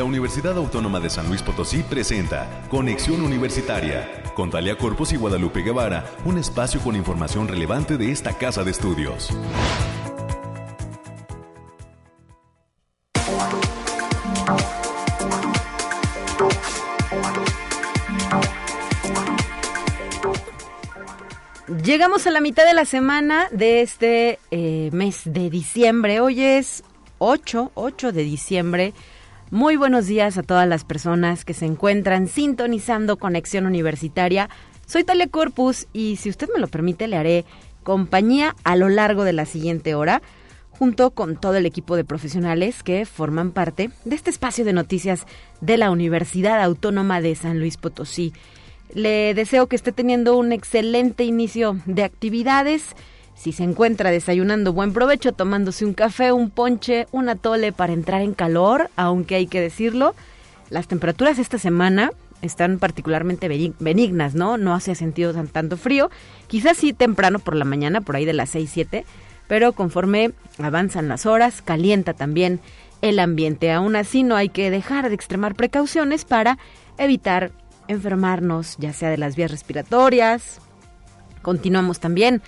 la Universidad Autónoma de San Luis Potosí presenta Conexión Universitaria con Talia Corpus y Guadalupe Guevara, un espacio con información relevante de esta casa de estudios. Llegamos a la mitad de la semana de este eh, mes de diciembre. Hoy es 8, 8 de diciembre. Muy buenos días a todas las personas que se encuentran sintonizando Conexión Universitaria. Soy Talia Corpus y si usted me lo permite le haré compañía a lo largo de la siguiente hora junto con todo el equipo de profesionales que forman parte de este espacio de noticias de la Universidad Autónoma de San Luis Potosí. Le deseo que esté teniendo un excelente inicio de actividades. Si se encuentra desayunando, buen provecho, tomándose un café, un ponche, un atole para entrar en calor, aunque hay que decirlo, las temperaturas esta semana están particularmente benignas, ¿no? No hace sentido tan, tanto frío. Quizás sí temprano por la mañana, por ahí de las 6, 7, pero conforme avanzan las horas, calienta también el ambiente. Aún así, no hay que dejar de extremar precauciones para evitar enfermarnos, ya sea de las vías respiratorias. Continuamos también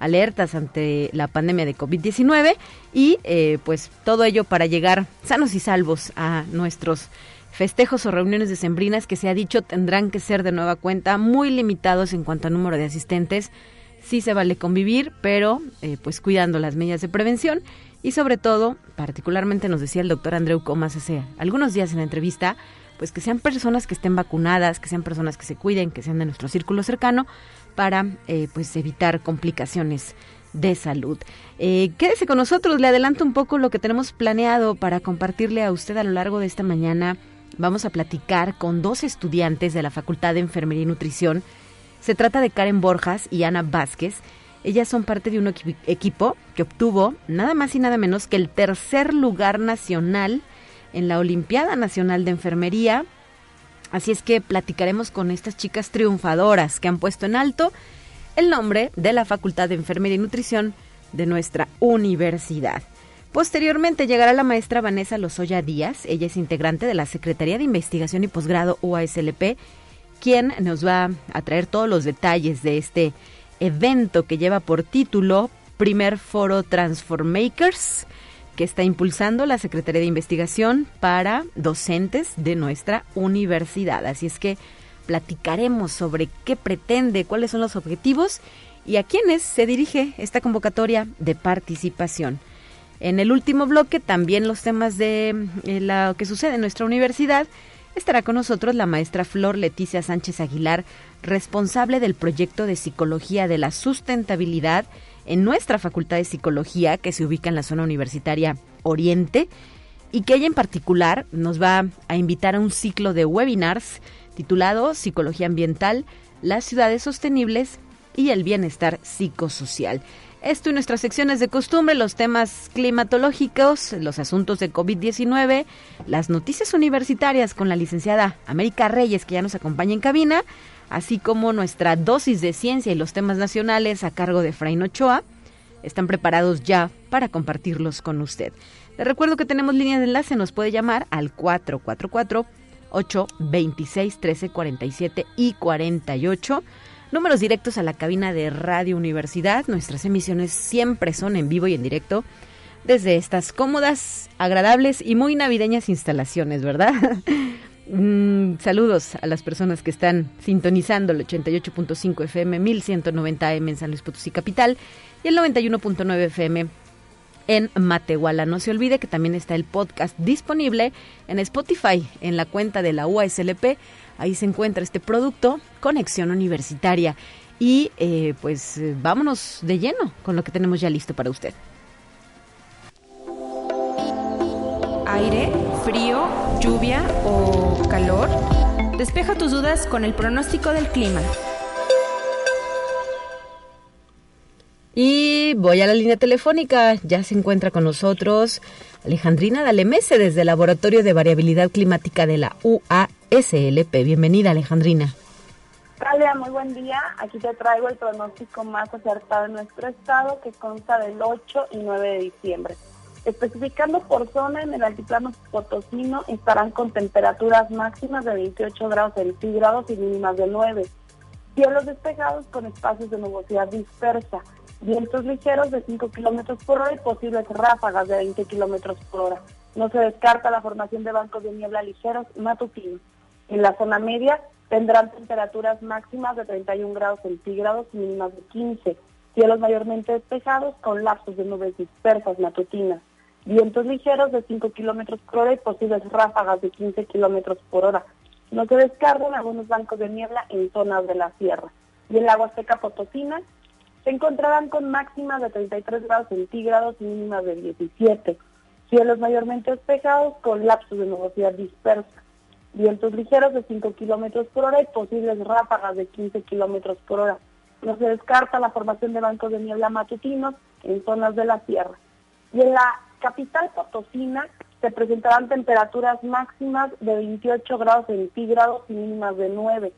alertas ante la pandemia de COVID-19 y eh, pues todo ello para llegar sanos y salvos a nuestros festejos o reuniones decembrinas que se ha dicho tendrán que ser de nueva cuenta muy limitados en cuanto a número de asistentes. Sí se vale convivir, pero eh, pues cuidando las medidas de prevención y sobre todo, particularmente nos decía el doctor Andreu Comas hace algunos días en la entrevista, pues que sean personas que estén vacunadas, que sean personas que se cuiden, que sean de nuestro círculo cercano, para eh, pues evitar complicaciones de salud. Eh, quédese con nosotros, le adelanto un poco lo que tenemos planeado para compartirle a usted a lo largo de esta mañana. Vamos a platicar con dos estudiantes de la Facultad de Enfermería y Nutrición. Se trata de Karen Borjas y Ana Vázquez. Ellas son parte de un equipo que obtuvo nada más y nada menos que el tercer lugar nacional en la Olimpiada Nacional de Enfermería. Así es que platicaremos con estas chicas triunfadoras que han puesto en alto el nombre de la Facultad de Enfermería y Nutrición de nuestra universidad. Posteriormente llegará la maestra Vanessa Lozoya Díaz, ella es integrante de la Secretaría de Investigación y Posgrado UASLP, quien nos va a traer todos los detalles de este evento que lleva por título Primer Foro Transformakers que está impulsando la Secretaría de Investigación para docentes de nuestra universidad. Así es que platicaremos sobre qué pretende, cuáles son los objetivos y a quiénes se dirige esta convocatoria de participación. En el último bloque también los temas de eh, lo que sucede en nuestra universidad. Estará con nosotros la maestra Flor Leticia Sánchez Aguilar, responsable del proyecto de Psicología de la Sustentabilidad en nuestra Facultad de Psicología, que se ubica en la zona universitaria Oriente, y que ella en particular nos va a invitar a un ciclo de webinars titulado Psicología Ambiental, las ciudades sostenibles y el bienestar psicosocial. Esto y nuestras secciones de costumbre, los temas climatológicos, los asuntos de COVID-19, las noticias universitarias con la licenciada América Reyes, que ya nos acompaña en cabina, así como nuestra dosis de ciencia y los temas nacionales a cargo de Frain Ochoa, están preparados ya para compartirlos con usted. Le recuerdo que tenemos línea de enlace, nos puede llamar al 444 826 1347 y 48. Números directos a la cabina de Radio Universidad. Nuestras emisiones siempre son en vivo y en directo desde estas cómodas, agradables y muy navideñas instalaciones, ¿verdad? Mm, saludos a las personas que están sintonizando el 88.5 FM, 1190 M en San Luis Potosí Capital y el 91.9 FM en Matehuala. No se olvide que también está el podcast disponible en Spotify, en la cuenta de la UASLP. Ahí se encuentra este producto, Conexión Universitaria. Y eh, pues eh, vámonos de lleno con lo que tenemos ya listo para usted. Aire, frío, lluvia o calor. Despeja tus dudas con el pronóstico del clima. Y voy a la línea telefónica. Ya se encuentra con nosotros Alejandrina Dalemese desde el Laboratorio de Variabilidad Climática de la UASLP. Bienvenida, Alejandrina. Talia, muy buen día. Aquí te traigo el pronóstico más acertado de nuestro estado que consta del 8 y 9 de diciembre. Especificando por zona, en el altiplano potosino estarán con temperaturas máximas de 28 grados centígrados y mínimas de 9. Cielos despejados con espacios de nubosidad dispersa. Vientos ligeros de 5 kilómetros por hora y posibles ráfagas de 20 kilómetros por hora. No se descarta la formación de bancos de niebla ligeros matutinos. En la zona media tendrán temperaturas máximas de 31 grados centígrados y mínimas de 15. Cielos mayormente despejados con lapsos de nubes dispersas matutinas. Vientos ligeros de 5 kilómetros por hora y posibles ráfagas de 15 kilómetros por hora. No se descargan algunos bancos de niebla en zonas de la sierra. Y en la Huasteca Potosina se encontrarán con máximas de 33 grados centígrados y mínimas de 17. Cielos mayormente despejados con lapsos de nubosidad dispersa. Vientos ligeros de 5 kilómetros por hora y posibles ráfagas de 15 kilómetros por hora. No se descarta la formación de bancos de niebla matutinos en zonas de la sierra. Y en la capital potosina se presentarán temperaturas máximas de 28 grados centígrados y mínimas de 9.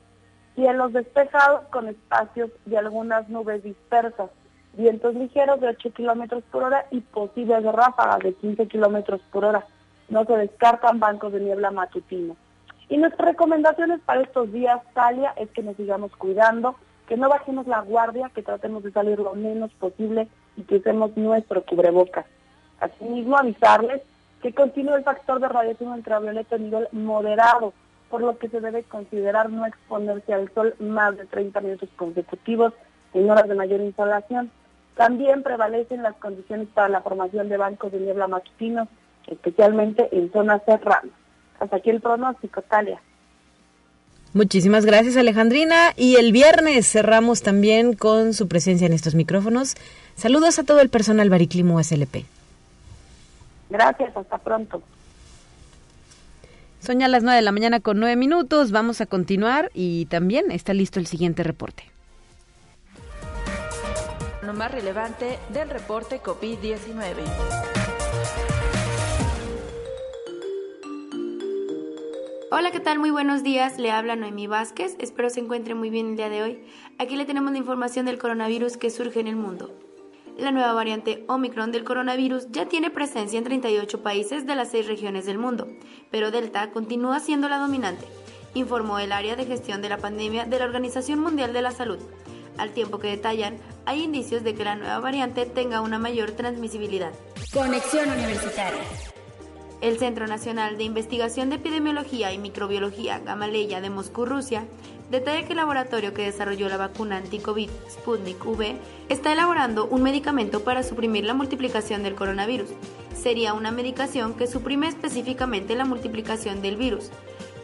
Cielos despejados con espacios de algunas nubes dispersas. Vientos ligeros de 8 kilómetros por hora y posibles ráfagas de 15 kilómetros por hora. No se descartan bancos de niebla matutinos. Y nuestras recomendaciones para estos días, Talia, es que nos sigamos cuidando, que no bajemos la guardia, que tratemos de salir lo menos posible y que usemos nuestro cubrebocas. Asimismo, avisarles que continúa el factor de radiación ultravioleta a nivel moderado, por lo que se debe considerar no exponerse al sol más de 30 minutos consecutivos en horas de mayor insolación. También prevalecen las condiciones para la formación de bancos de niebla matutinos, especialmente en zonas serranas. Hasta aquí el pronóstico, Talia. Muchísimas gracias Alejandrina y el viernes cerramos también con su presencia en estos micrófonos. Saludos a todo el personal Bariclimo SLP. Gracias, hasta pronto. Son ya las 9 de la mañana con 9 minutos, vamos a continuar y también está listo el siguiente reporte. Lo más relevante del reporte COVID-19. Hola, ¿qué tal? Muy buenos días. Le habla Noemí Vázquez. Espero se encuentre muy bien el día de hoy. Aquí le tenemos la información del coronavirus que surge en el mundo. La nueva variante Omicron del coronavirus ya tiene presencia en 38 países de las seis regiones del mundo, pero Delta continúa siendo la dominante, informó el área de gestión de la pandemia de la Organización Mundial de la Salud. Al tiempo que detallan, hay indicios de que la nueva variante tenga una mayor transmisibilidad. Conexión Universitaria. El Centro Nacional de Investigación de Epidemiología y Microbiología Gamaleya de Moscú, Rusia, detalla que el laboratorio que desarrolló la vacuna anti-COVID Sputnik V está elaborando un medicamento para suprimir la multiplicación del coronavirus. Sería una medicación que suprime específicamente la multiplicación del virus.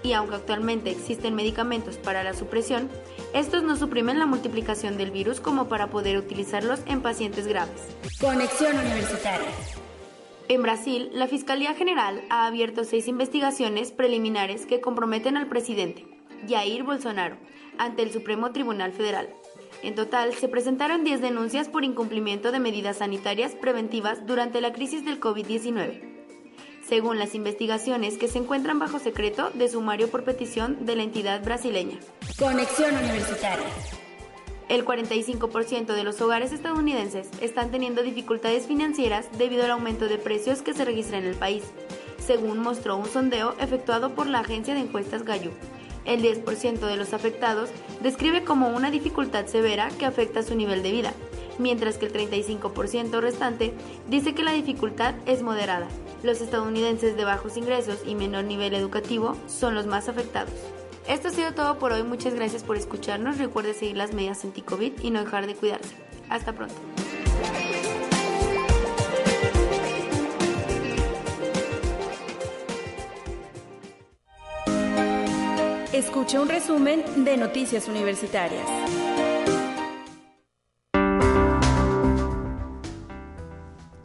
Y aunque actualmente existen medicamentos para la supresión, estos no suprimen la multiplicación del virus como para poder utilizarlos en pacientes graves. Conexión Universitaria. En Brasil, la Fiscalía General ha abierto seis investigaciones preliminares que comprometen al presidente, Jair Bolsonaro, ante el Supremo Tribunal Federal. En total, se presentaron 10 denuncias por incumplimiento de medidas sanitarias preventivas durante la crisis del COVID-19. Según las investigaciones que se encuentran bajo secreto de sumario por petición de la entidad brasileña. Conexión Universitaria. El 45% de los hogares estadounidenses están teniendo dificultades financieras debido al aumento de precios que se registra en el país, según mostró un sondeo efectuado por la agencia de encuestas Gallup. El 10% de los afectados describe como una dificultad severa que afecta su nivel de vida, mientras que el 35% restante dice que la dificultad es moderada. Los estadounidenses de bajos ingresos y menor nivel educativo son los más afectados. Esto ha sido todo por hoy. Muchas gracias por escucharnos. Recuerde seguir las medidas anti-COVID y no dejar de cuidarse. Hasta pronto. Escucha un resumen de Noticias Universitarias.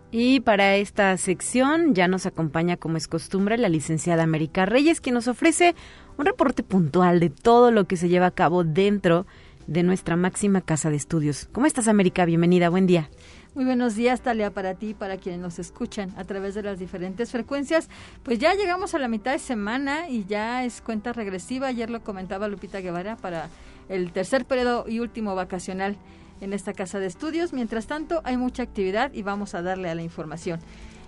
Y para esta sección ya nos acompaña, como es costumbre, la licenciada América Reyes, que nos ofrece un reporte puntual de todo lo que se lleva a cabo dentro de nuestra máxima casa de estudios. ¿Cómo estás, América? Bienvenida, buen día. Muy buenos días, Talia, para ti y para quienes nos escuchan a través de las diferentes frecuencias. Pues ya llegamos a la mitad de semana y ya es cuenta regresiva. Ayer lo comentaba Lupita Guevara para el tercer periodo y último vacacional en esta casa de estudios. Mientras tanto, hay mucha actividad y vamos a darle a la información.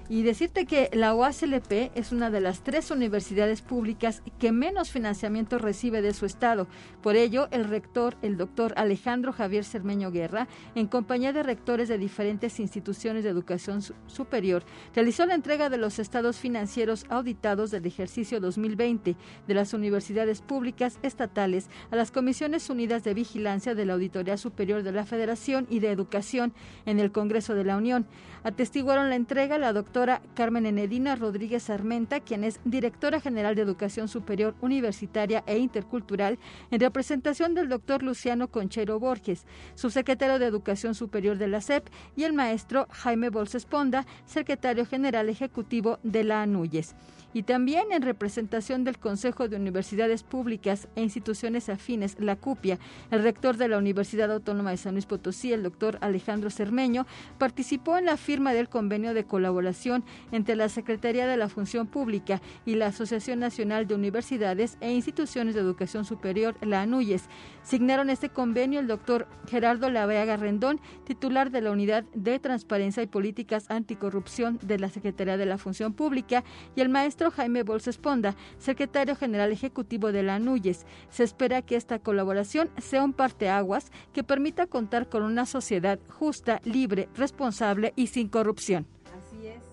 Y decirte que la UASLP es una de las tres universidades públicas que menos financiamiento recibe de su estado. Por ello, el rector, el doctor Alejandro Javier Cermeño Guerra, en compañía de rectores de diferentes instituciones de educación superior, realizó la entrega de los estados financieros auditados del ejercicio 2020 de las universidades públicas estatales a las Comisiones Unidas de Vigilancia de la Auditoría Superior de la Federación y de Educación en el Congreso de la Unión. Atestiguaron la entrega la doctora Carmen Enedina Rodríguez Armenta, quien es directora general de Educación Superior Universitaria e Intercultural, en representación del doctor Luciano Conchero Borges, subsecretario de Educación Superior de la SEP, y el maestro Jaime Bolses Ponda, secretario general ejecutivo de la ANUYES. Y también en representación del Consejo de Universidades Públicas e Instituciones Afines, la CUPIA, el rector de la Universidad Autónoma de San Luis Potosí, el doctor Alejandro Cermeño, participó en la firma del convenio de colaboración entre la Secretaría de la Función Pública y la Asociación Nacional de Universidades e Instituciones de Educación Superior, la ANUYES. Signaron este convenio el doctor Gerardo Laveaga Rendón, titular de la Unidad de Transparencia y Políticas Anticorrupción de la Secretaría de la Función Pública, y el maestro Jaime Bolsa Ponda, secretario general ejecutivo de la ANUYES. Se espera que esta colaboración sea un parteaguas que permita contar con una sociedad justa, libre, responsable y sin corrupción. Así es.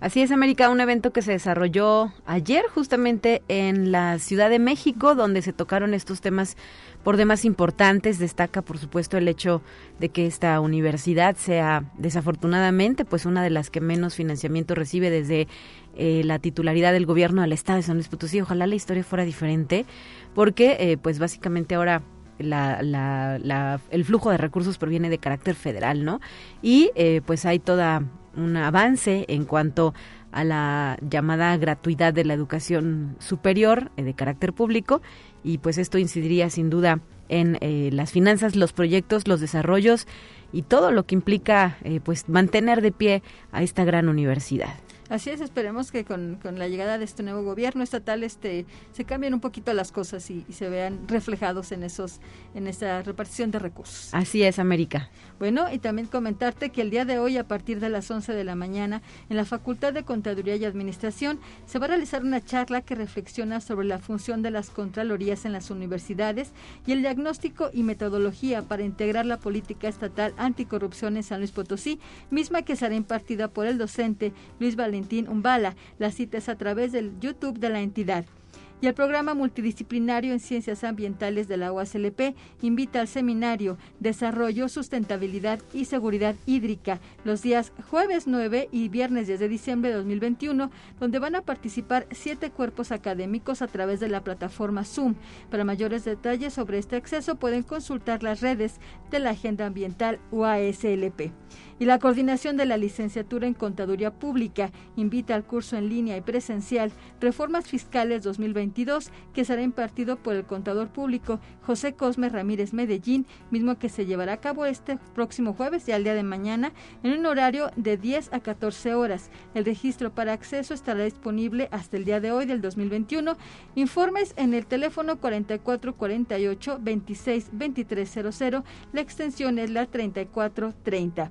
Así es, América, un evento que se desarrolló ayer justamente en la Ciudad de México, donde se tocaron estos temas por demás importantes. Destaca, por supuesto, el hecho de que esta universidad sea, desafortunadamente, pues una de las que menos financiamiento recibe desde eh, la titularidad del gobierno del Estado de San Luis Potosí. Ojalá la historia fuera diferente, porque, eh, pues básicamente ahora la, la, el flujo de recursos proviene de carácter federal, ¿no? Y eh, pues hay toda un avance en cuanto a la llamada gratuidad de la educación superior de carácter público y pues esto incidiría sin duda en las finanzas, los proyectos, los desarrollos y todo lo que implica pues mantener de pie a esta gran universidad. Así es, esperemos que con, la llegada de este nuevo gobierno estatal este se cambien un poquito las cosas y, se vean reflejados en esos en esa repartición de recursos. Así es, América. Bueno, y también comentarte que el día de hoy a partir de las 11 de la mañana en la Facultad de Contaduría y Administración se va a realizar una charla que reflexiona sobre la función de las contralorías en las universidades y el diagnóstico y metodología para integrar la política estatal anticorrupción en San Luis Potosí, misma que será impartida por el docente Luis Valentín Umbala. La cita es a través del YouTube de la entidad y el programa multidisciplinario en ciencias ambientales de la UASLP invita al seminario Desarrollo, Sustentabilidad y Seguridad Hídrica los días jueves 9 y viernes 10 de diciembre de 2021, donde van a participar siete cuerpos académicos a través de la plataforma Zoom. Para mayores detalles sobre este acceso pueden consultar las redes de la Agenda Ambiental UASLP y la coordinación de la licenciatura en Contaduría Pública invita al curso en línea y presencial Reformas Fiscales 2022 que será impartido por el contador público José Cosme Ramírez Medellín, mismo que se llevará a cabo este próximo jueves y al día de mañana en un horario de 10 a 14 horas. El registro para acceso estará disponible hasta el día de hoy del 2021. Informes en el teléfono 4448 26 La extensión es la 3430.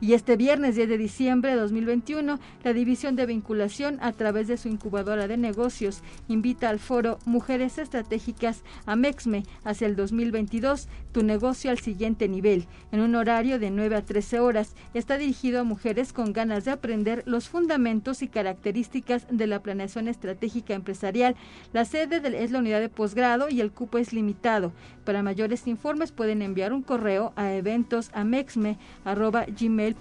Y este viernes 10 de diciembre de 2021, la División de Vinculación, a través de su incubadora de negocios, invita al foro Mujeres Estratégicas a Mexme hacia el 2022, tu negocio al siguiente nivel, en un horario de 9 a 13 horas. Está dirigido a mujeres con ganas de aprender los fundamentos y características de la planeación estratégica empresarial. La sede es la unidad de posgrado y el cupo es limitado. Para mayores informes pueden enviar un correo a eventosamexme.gmail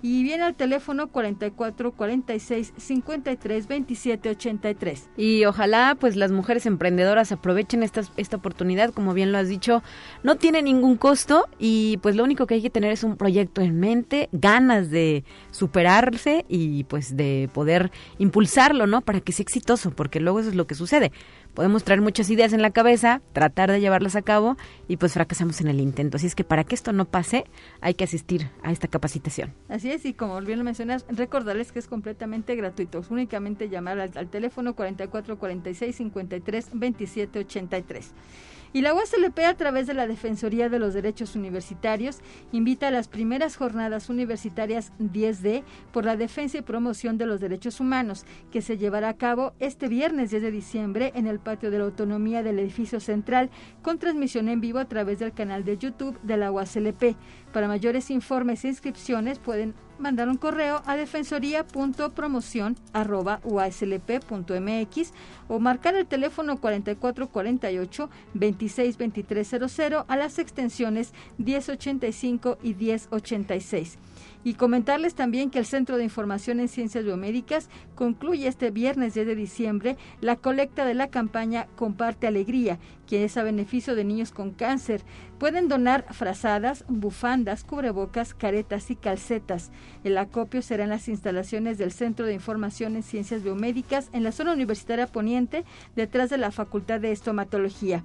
y viene al teléfono 44 46 53 27 83. Y ojalá pues las mujeres emprendedoras aprovechen esta, esta oportunidad, como bien lo has dicho, no tiene ningún costo y pues lo único que hay que tener es un proyecto en mente, ganas de superarse y pues de poder impulsarlo, ¿no? Para que sea exitoso, porque luego eso es lo que sucede podemos traer muchas ideas en la cabeza, tratar de llevarlas a cabo y pues fracasamos en el intento. Así es que para que esto no pase, hay que asistir a esta capacitación. Así es, y como bien lo mencionas, recordarles que es completamente gratuito. únicamente llamar al, al teléfono 4446 53 27 83. Y la USLP a través de la Defensoría de los Derechos Universitarios invita a las primeras jornadas universitarias 10D por la defensa y promoción de los derechos humanos, que se llevará a cabo este viernes 10 de diciembre en el patio de la autonomía del edificio central con transmisión en vivo a través del canal de YouTube de la UASLP. Para mayores informes e inscripciones pueden mandar un correo a defensoría.promoción.uaslp.mx o marcar el teléfono 4448 262300 a las extensiones 1085 y 1086. Y comentarles también que el Centro de Información en Ciencias Biomédicas concluye este viernes 10 de diciembre la colecta de la campaña Comparte Alegría, que es a beneficio de niños con cáncer. Pueden donar frazadas, bufandas, cubrebocas, caretas y calcetas. El acopio será en las instalaciones del Centro de Información en Ciencias Biomédicas en la zona universitaria poniente, detrás de la Facultad de Estomatología.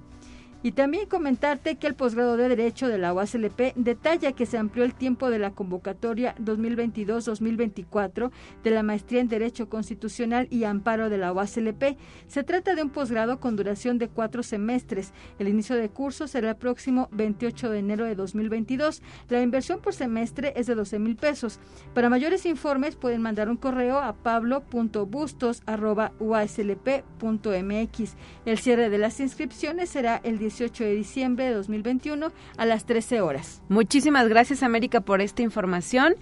Y también comentarte que el posgrado de Derecho de la UASLP detalla que se amplió el tiempo de la convocatoria 2022-2024 de la maestría en Derecho Constitucional y Amparo de la UASLP. Se trata de un posgrado con duración de cuatro semestres. El inicio de curso será el próximo 28 de enero de 2022. La inversión por semestre es de 12 mil pesos. Para mayores informes pueden mandar un correo a pablo.bustos.uaslp.mx. El cierre de las inscripciones será el 18 de diciembre de 2021 a las 13 horas. Muchísimas gracias América por esta información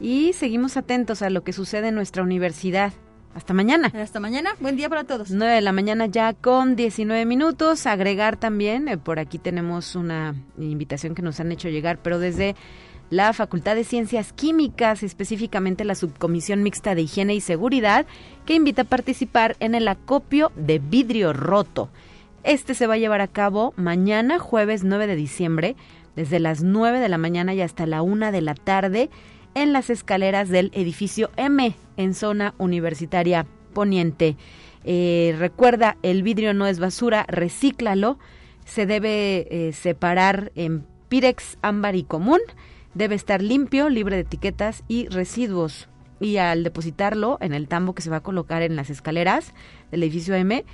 y seguimos atentos a lo que sucede en nuestra universidad. Hasta mañana. Hasta mañana. Buen día para todos. 9 de la mañana ya con 19 minutos. Agregar también, eh, por aquí tenemos una invitación que nos han hecho llegar, pero desde la Facultad de Ciencias Químicas, específicamente la Subcomisión Mixta de Higiene y Seguridad, que invita a participar en el acopio de vidrio roto. Este se va a llevar a cabo mañana, jueves 9 de diciembre, desde las 9 de la mañana y hasta la 1 de la tarde, en las escaleras del edificio M, en zona universitaria poniente. Eh, recuerda, el vidrio no es basura, recíclalo. Se debe eh, separar en Pirex ámbar y común. Debe estar limpio, libre de etiquetas y residuos. Y al depositarlo en el tambo que se va a colocar en las escaleras del edificio M,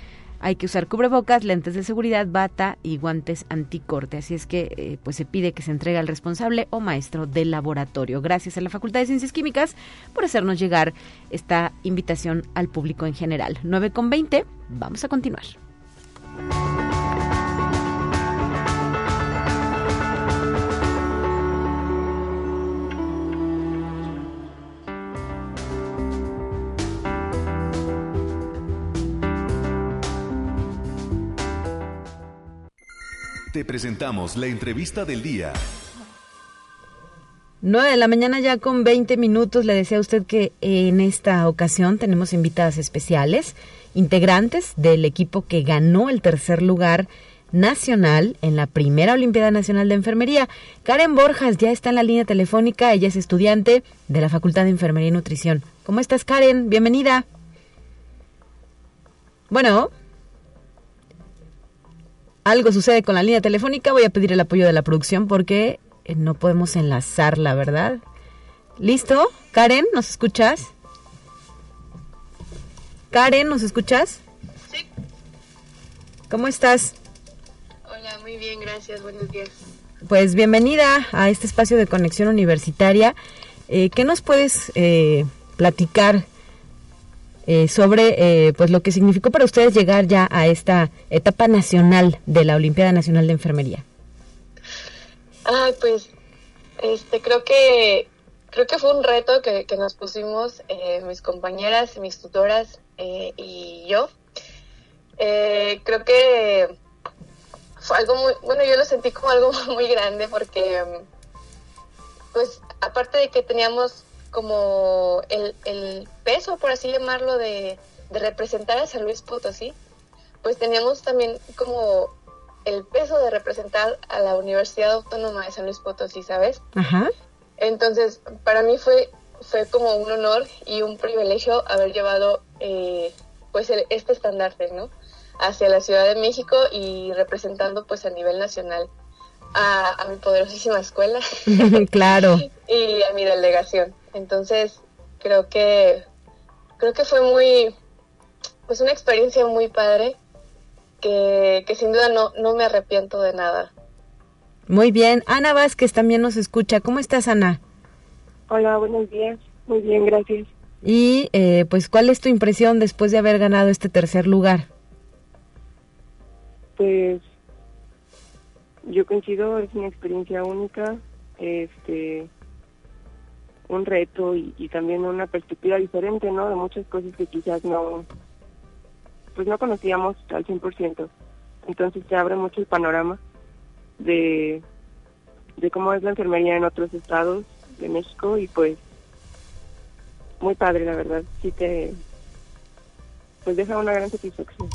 hay que usar cubrebocas, lentes de seguridad, bata y guantes anticorte. Así es que eh, pues se pide que se entregue al responsable o maestro del laboratorio. Gracias a la Facultad de Ciencias Químicas por hacernos llegar esta invitación al público en general. 9 con 20, vamos a continuar. Presentamos la entrevista del día. 9 de la mañana ya con 20 minutos. Le decía a usted que en esta ocasión tenemos invitadas especiales, integrantes del equipo que ganó el tercer lugar nacional en la primera Olimpiada Nacional de Enfermería. Karen Borjas ya está en la línea telefónica. Ella es estudiante de la Facultad de Enfermería y Nutrición. ¿Cómo estás, Karen? Bienvenida. Bueno algo sucede con la línea telefónica, voy a pedir el apoyo de la producción porque eh, no podemos enlazarla, ¿verdad? ¿Listo? Karen, ¿nos escuchas? Karen, ¿nos escuchas? Sí. ¿Cómo estás? Hola, muy bien, gracias, buenos días. Pues bienvenida a este espacio de conexión universitaria. Eh, ¿Qué nos puedes eh, platicar eh, sobre eh, pues lo que significó para ustedes llegar ya a esta etapa nacional de la Olimpiada Nacional de Enfermería. Ah, pues este creo que creo que fue un reto que, nos pusimos eh, mis compañeras, mis tutoras y yo. creo que fue algo muy bueno, yo lo sentí como algo muy grande porque pues aparte de que teníamos como el, el peso, por así llamarlo, de, representar a San Luis Potosí, pues teníamos también como el peso de representar a la Universidad Autónoma de San Luis Potosí, ¿sabes? Ajá. Entonces, para mí fue, fue como un honor y un privilegio haber llevado eh, pues este estandarte, ¿no? Hacia la Ciudad de México y representando pues a nivel nacional a, a mi poderosísima escuela. claro. y a mi delegación. Entonces, creo que creo que fue muy pues una experiencia muy padre que, que sin duda no, no me arrepiento de nada. Muy bien. Ana Vázquez también nos escucha. ¿Cómo estás, Ana? Hola, buenos días. Muy bien, gracias. Y eh, pues, ¿cuál es tu impresión después de haber ganado este tercer lugar? Pues yo coincido, es una experiencia única, este, un reto y, también una perspectiva diferente, ¿no? De muchas cosas que quizás no, pues no conocíamos al 100%. Entonces se abre mucho el panorama de, de cómo es la enfermería en otros estados de México y pues muy padre, la verdad. Sí te, pues deja una gran satisfacción.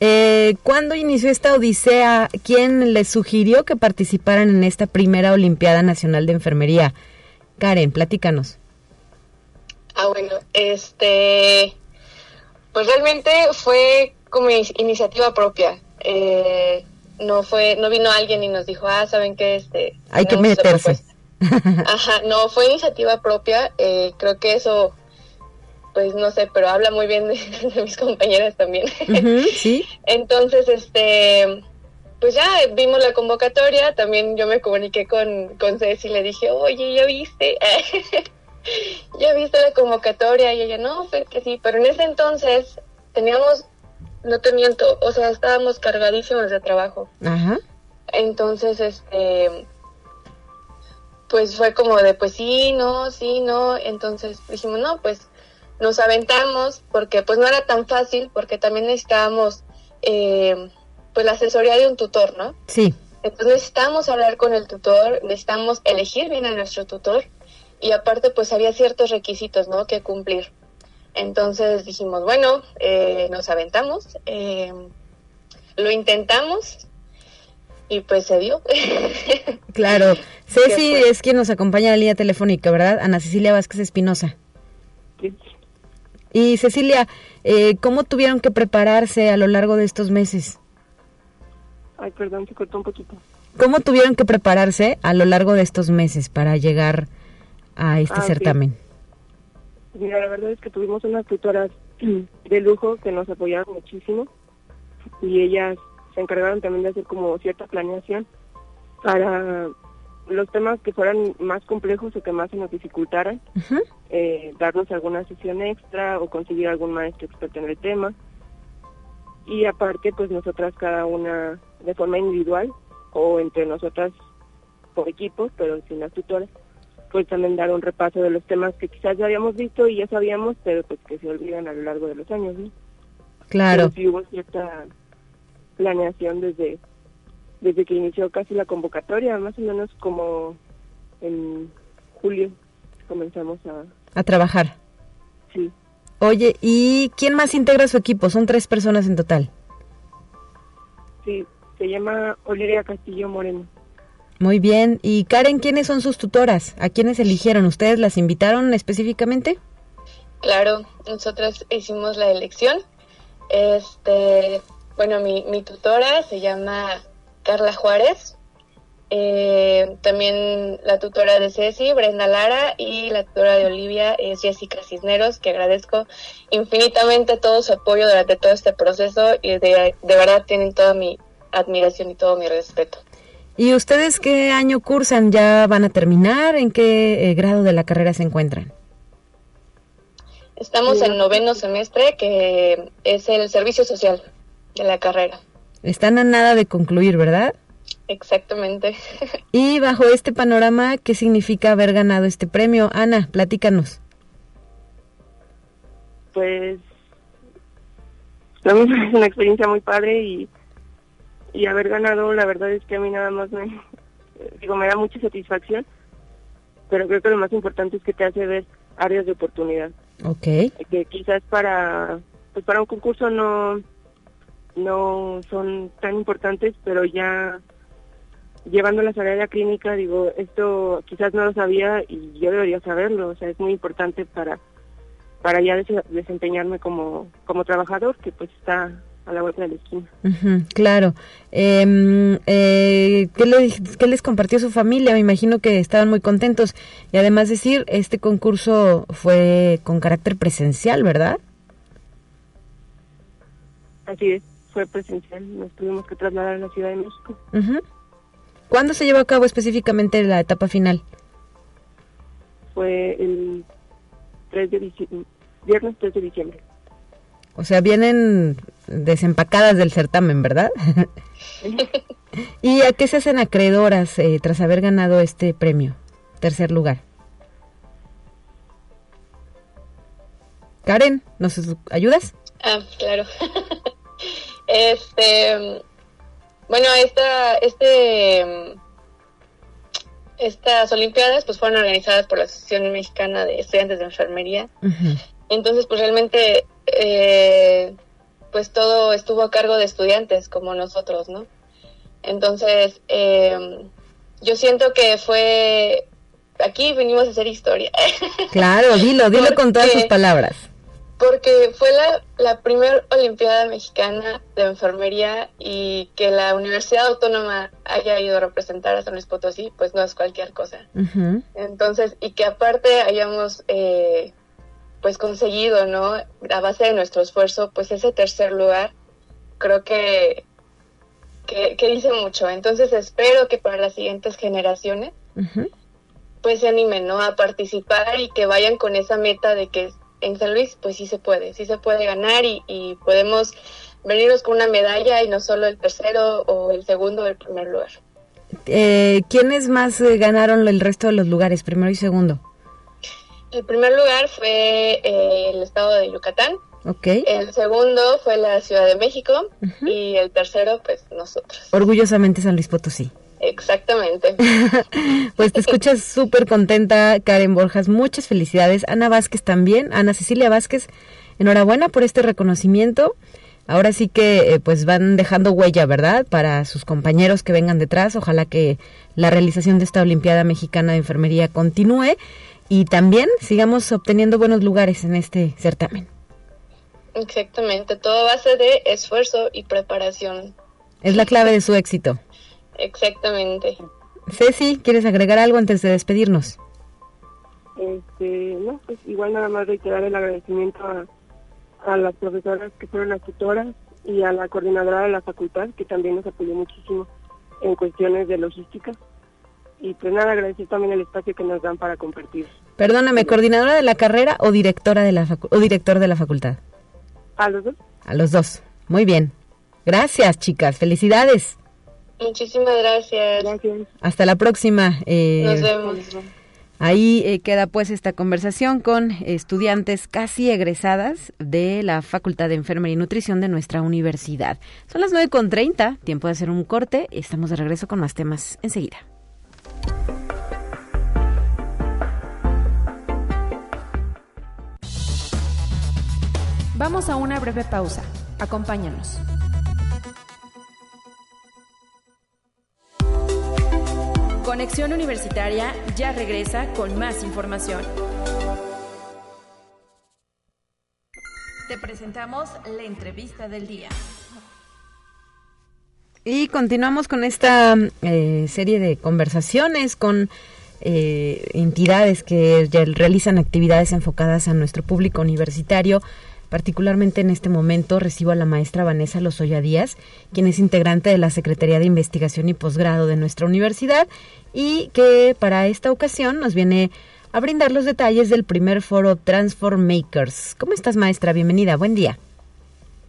Eh, ¿Cuándo inició esta odisea? ¿Quién les sugirió que participaran en esta primera Olimpiada Nacional de Enfermería? Karen, platícanos. Ah, bueno, este, pues realmente fue como iniciativa propia. Eh, no fue, no vino alguien y nos dijo, ah, saben que este. Hay que meterse. Ajá, no, fue iniciativa propia. Eh, creo que eso, pues no sé, pero habla muy bien de, mis compañeras también. sí. Entonces, este, pues ya vimos la convocatoria. También yo me comuniqué con, con Ceci y le dije, oye, ¿ya viste? ¿Ya viste la convocatoria? Y ella, no, pues que sí. Pero en ese entonces teníamos, no te miento, o sea, estábamos cargadísimos de trabajo. Ajá. Entonces, este pues fue como de, pues sí, no, sí, no. Entonces dijimos, no, pues nos aventamos porque pues no era tan fácil porque también necesitábamos eh, pues la asesoría de un tutor, ¿no? Sí. Entonces necesitamos hablar con el tutor, necesitamos elegir bien a nuestro tutor y aparte pues había ciertos requisitos, ¿no? Que cumplir. Entonces dijimos, bueno, eh, nos aventamos, eh, lo intentamos, y pues se dio. claro. Ceci es quien nos acompaña en la línea telefónica, ¿verdad? Ana Cecilia Vázquez Espinosa. Sí. Y Cecilia, eh, ¿cómo tuvieron que prepararse a lo largo de estos meses? Ay, perdón, se cortó un poquito. ¿Cómo tuvieron que prepararse a lo largo de estos meses para llegar a este Ah, certamen? Mira, la verdad es que tuvimos unas tutoras de lujo que nos apoyaron muchísimo y ellas se encargaron también de hacer como cierta planeación para los temas que fueran más complejos o que más se nos dificultaran, eh, darnos alguna sesión extra o conseguir algún maestro experto en el tema. Y aparte, pues nosotras cada una de forma individual o entre nosotras por equipos, pero sin las tutoras, pues también dar un repaso de los temas que quizás ya habíamos visto y ya sabíamos, pero pues que se olvidan a lo largo de los años, ¿no? Claro. Pero sí hubo cierta planeación desde desde que inició casi la convocatoria, más o menos como en julio comenzamos a A trabajar. sí, Oye, ¿y quién más integra su equipo? Son tres personas en total. sí, se llama Olivia Castillo Moreno. Muy bien. Y Karen, ¿quiénes son sus tutoras? ¿A quiénes eligieron? ¿Ustedes las invitaron específicamente? Claro, nosotras hicimos la elección. Este, bueno, mi, mi tutora se llama Carla Juárez. Eh, también la tutora de Ceci, Brenda Lara, y la tutora de Olivia es Jessica Cisneros, que agradezco infinitamente todo su apoyo durante todo este proceso y de, de verdad tienen toda mi admiración y todo mi respeto. ¿Y ustedes qué año cursan? ¿Ya van a terminar? ¿En qué eh, grado de la carrera se encuentran? Estamos en noveno semestre, que es el servicio social de la carrera. Están a nada de concluir, ¿verdad? Exactamente. Y bajo este panorama, ¿qué significa haber ganado este premio? Ana, platícanos. Pues también es una experiencia muy padre y, y haber ganado, la verdad es que a mí nada más me, digo, me da mucha satisfacción, pero creo que lo más importante es que te hace ver áreas de oportunidad. Ok. que quizás para pues para un concurso no no son tan importantes pero ya llevándolas a la área clínica digo esto quizás no lo sabía y yo debería saberlo o sea es muy importante para para ya des- desempeñarme como como trabajador que pues está a la vuelta de la esquina claro. Em, eh, ¿qué, le- qué les compartió su familia? Me imagino que estaban muy contentos. Y además decir, este concurso fue con carácter presencial, ¿verdad? así es fue presencial, nos tuvimos que trasladar a la Ciudad de México. ¿Cuándo se llevó a cabo específicamente la etapa final? Fue el 3 de diciembre, viernes 3 de diciembre. O sea, vienen desempacadas del certamen, ¿verdad? ¿Y a qué se hacen acreedoras eh, tras haber ganado este premio? Tercer lugar. Karen, ¿nos ayudas? Ah, claro. este, bueno, esta, este, estas Olimpiadas pues fueron organizadas por la Asociación Mexicana de Estudiantes de Enfermería. Entonces, pues realmente, eh, pues todo estuvo a cargo de estudiantes como nosotros, ¿no? Entonces, eh, yo siento que fue, aquí venimos a hacer historia. Claro, dilo, dilo con todas sus Porque- palabras. Porque fue la, la primera Olimpiada Mexicana de Enfermería y que la Universidad Autónoma haya ido a representar a San Luis Potosí, pues no es cualquier cosa. Entonces, y que aparte hayamos eh, pues conseguido, ¿no? A base de nuestro esfuerzo, pues ese tercer lugar, creo que, que, que dice mucho. Entonces espero que para las siguientes generaciones pues se animen, ¿no? A participar y que vayan con esa meta de que en San Luis pues sí se puede, sí se puede ganar y, y podemos venirnos con una medalla y no solo el tercero o el segundo o el primer lugar. Eh, ¿Quiénes más eh, ganaron el resto de los lugares, primero y segundo? El primer lugar fue eh, el estado de Yucatán, Ok. el segundo fue la Ciudad de México y el tercero pues nosotros. Orgullosamente San Luis Potosí. Exactamente. Pues te escuchas súper contenta, Karen Borjas. Muchas felicidades. Ana Vázquez también. Ana Cecilia Vázquez, enhorabuena por este reconocimiento. Ahora sí que eh, pues van dejando huella, ¿verdad? Para sus compañeros que vengan detrás. Ojalá que la realización de esta Olimpiada Mexicana de Enfermería continúe y también sigamos obteniendo buenos lugares en este certamen. Exactamente. Todo a base de esfuerzo y preparación. Es la clave de su éxito. Exactamente. Ceci, ¿quieres agregar algo antes de despedirnos? Este, no, pues igual nada más reiterar el agradecimiento a, a las profesoras que fueron las tutoras y a la coordinadora de la facultad que también nos apoyó muchísimo en cuestiones de logística. Y pues nada, agradecer también el espacio que nos dan para compartir. Perdóname, coordinadora de la carrera o directora de la o director de la facultad. A los dos. A los dos. Muy bien. Gracias, chicas. Felicidades. Muchísimas gracias. Gracias. Hasta la próxima. Eh, Nos vemos. Ahí eh, queda pues esta conversación con estudiantes casi egresadas de la Facultad de Enfermería y Nutrición de nuestra universidad. Son las 9.30, tiempo de hacer un corte. Estamos de regreso con más temas enseguida. Vamos a una breve pausa. Acompáñanos. Conexión Universitaria ya regresa con más información. Te presentamos la entrevista del día. Y continuamos con esta eh, serie de conversaciones con eh, entidades que realizan actividades enfocadas a nuestro público universitario. Particularmente en este momento recibo a la maestra Vanessa Lozoya Díaz, quien es integrante de la Secretaría de Investigación y Posgrado de nuestra universidad y que para esta ocasión nos viene a brindar los detalles del primer foro Transform Makers. ¿Cómo estás, maestra? Bienvenida, buen día.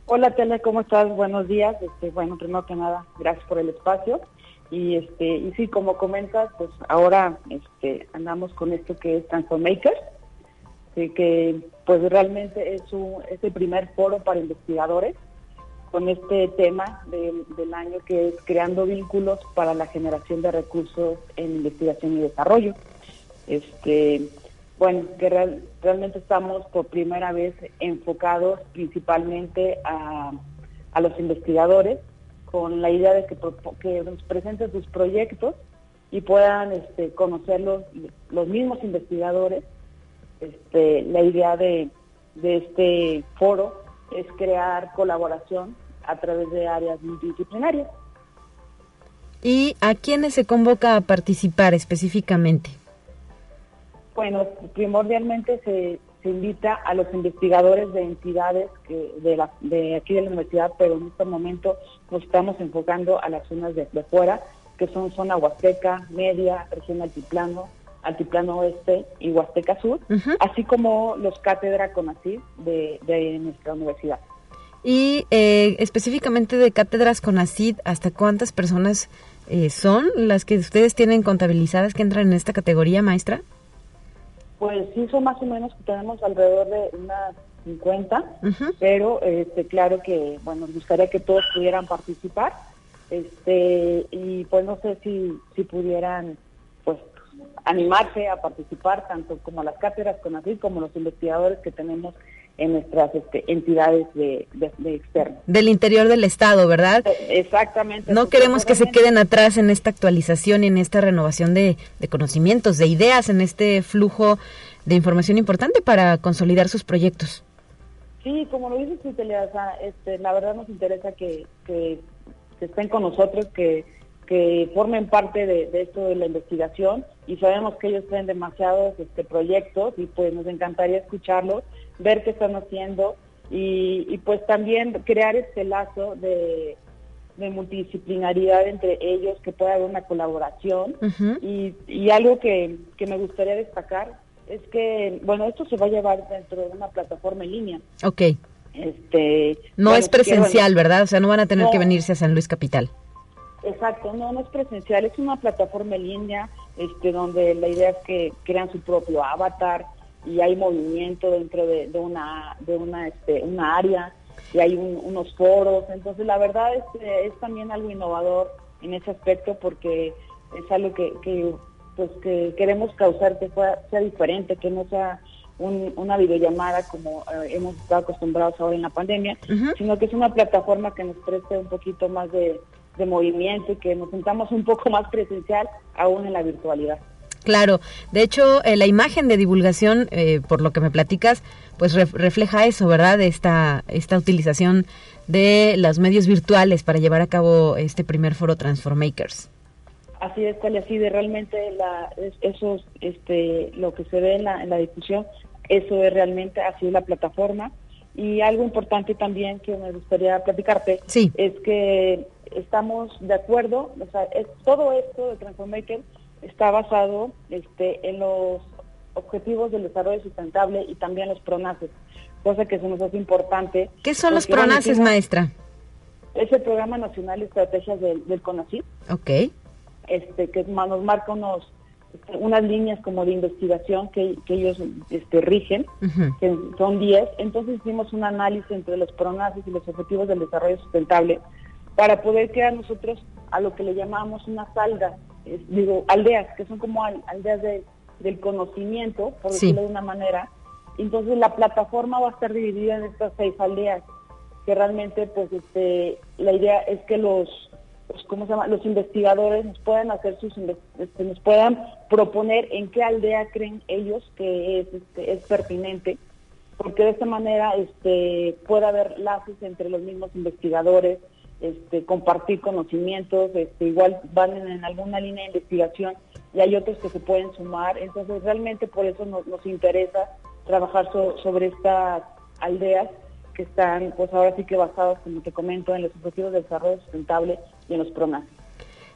Hola Tele, ¿cómo estás? Buenos días. Este, bueno, primero que nada, gracias por el espacio. Y este, y sí, como comentas, pues ahora este, andamos con esto que es Transform Makers, sí, que pues realmente es, un, el primer foro para investigadores con este tema del, año que es creando vínculos para la generación de recursos en investigación y desarrollo. Este, bueno, que real- realmente estamos por primera vez enfocados principalmente a, a los investigadores con la idea de que, que nos presenten sus proyectos y puedan este, conocerlos los mismos investigadores. Este, la idea de, de este foro es crear colaboración a través de áreas multidisciplinarias. ¿Y a quiénes se convoca a participar específicamente? Bueno, primordialmente se, invita a los investigadores de entidades que de, la, de aquí de la universidad, pero en este momento nos estamos enfocando a las zonas de, de fuera, que son zona Huasteca, Media, región Altiplano, Altiplano Oeste y Huasteca Sur, así como los cátedra CONACYT de, de nuestra universidad. Y eh, específicamente de cátedras CONACYT, ¿hasta cuántas personas eh, son las que ustedes tienen contabilizadas que entran en esta categoría, maestra? Pues sí, son más o menos, tenemos alrededor de unas 50, pero este, claro que, bueno, nos gustaría que todos pudieran participar, este, y pues no sé si, si pudieran, pues, animarse a participar, tanto como las cátedras con así como los investigadores que tenemos en nuestras este, entidades de, de, externo. Del interior del Estado, ¿verdad? Exactamente. No queremos que se queden atrás en esta actualización y en esta renovación de, de conocimientos, de ideas, en este flujo de información importante para consolidar sus proyectos. Sí, como lo dices, Citelia, este, la verdad nos interesa que, que, que estén con nosotros, que que formen parte de, esto de la investigación y sabemos que ellos tienen demasiados este, proyectos y pues nos encantaría escucharlos, ver qué están haciendo y, pues también crear este lazo de, multidisciplinaridad entre ellos, que pueda haber una colaboración y, algo que, me gustaría destacar es que, bueno, esto se va a llevar dentro de una plataforma en línea. Ok. Este, no es presencial, ¿verdad? O sea, no van a tener que venirse a San Luis Capital. Exacto, no, no es presencial, es una plataforma en línea este, donde la idea es que crean su propio avatar y hay movimiento dentro de, una de una este, una área y hay unos foros, entonces la verdad es, es también algo innovador en ese aspecto porque es algo que, que pues que queremos causar que sea diferente, que no sea una videollamada como eh, hemos estado acostumbrados ahora en la pandemia, sino que es una plataforma que nos preste un poquito más de, de movimiento y que nos sentamos un poco más presencial aún en la virtualidad. Claro, de hecho, eh, la imagen de divulgación, eh, por lo que me platicas, pues refleja eso, ¿verdad? Esta, esta utilización de los medios virtuales para llevar a cabo este primer foro Transformakers. Así es, Talia, así de realmente la, eso, este, lo que se ve en la, en la discusión, eso es realmente así la plataforma. Y algo importante también que me gustaría platicarte es que estamos de acuerdo, o sea, es, todo esto de Transformaker está basado este, en los objetivos del desarrollo sustentable y también los PRONACES, cosa que se nos hace importante. ¿Qué son los PRONACES, maestra? Es el Programa Nacional de Estrategias del, del CONACYT. Ok. Este, que nos marca unos este, unas líneas como de investigación que, ellos este, rigen, que son 10. Entonces hicimos un análisis entre los PRONACES y los Objetivos del Desarrollo Sustentable para poder crear nosotros a lo que le llamamos una salda, digo, aldeas, que son como aldeas de, del conocimiento, por decirlo de una manera. Entonces la plataforma va a estar dividida en estas seis aldeas, que realmente pues este la idea es que los, ¿cómo se llama? los investigadores nos puedan hacer sus este, nos puedan proponer en qué aldea creen ellos que es este, es pertinente porque de esta manera este puede haber lazos entre los mismos investigadores este, compartir conocimientos, este, igual van en, alguna línea de investigación y hay otros que se pueden sumar. Entonces, realmente por eso nos, interesa trabajar sobre estas aldeas que están, pues ahora sí que basadas, como te comento, en los objetivos de desarrollo sustentable y en los PRONAS.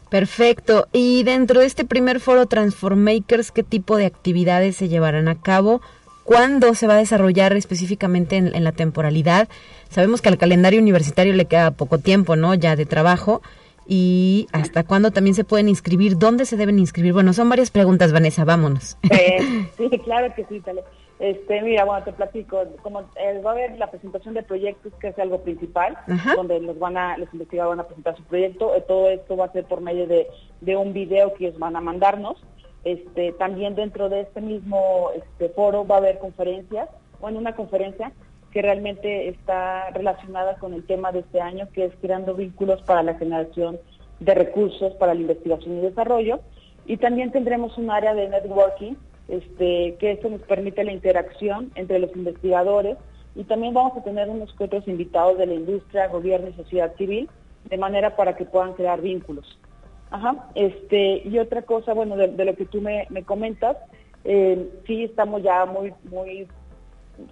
Perfecto. Y dentro de este primer foro Transformakers, ¿qué tipo de actividades se llevarán a cabo? ¿Cuándo se va a desarrollar específicamente en la temporalidad? Sabemos que al calendario universitario le queda poco tiempo, ¿no? Ya de trabajo. ¿Y hasta cuándo también se pueden inscribir? ¿Dónde se deben inscribir? Bueno, son varias preguntas, Vanessa, vámonos. Eh, sí, claro que sí, Tale. Este, mira, bueno, te platico, como eh, va a haber la presentación de proyectos, que es algo principal, donde los van a, los investigadores van a presentar su proyecto, eh, todo esto va a ser por medio de, de un video que ellos van a mandarnos. Este, también dentro de este mismo este, foro va a haber conferencias, bueno, una conferencia que realmente está relacionada con el tema de este año, que es creando vínculos para la generación de recursos para la investigación y desarrollo. Y también tendremos un área de networking, este, que esto nos permite la interacción entre los investigadores y también vamos a tener unos otros invitados de la industria, gobierno y sociedad civil, de manera para que puedan crear vínculos. Ajá, este, y otra cosa, bueno, de, lo que tú me, comentas, eh, sí estamos ya muy, muy